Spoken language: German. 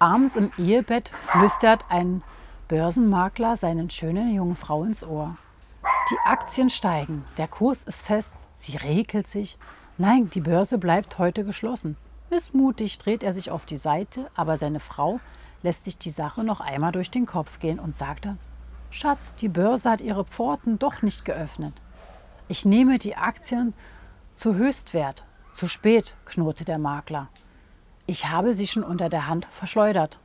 Abends im Ehebett flüstert ein Börsenmakler seinen schönen jungen Frau ins Ohr. Die Aktien steigen, der Kurs ist fest, sie regelt sich. Nein, die Börse bleibt heute geschlossen. Missmutig dreht er sich auf die Seite, aber seine Frau lässt sich die Sache noch einmal durch den Kopf gehen und sagt dann, Schatz, die Börse hat ihre Pforten doch nicht geöffnet. Ich nehme die Aktien zu Höchstwert. Zu spät, knurrte der Makler. Ich habe sie schon unter der Hand verschleudert.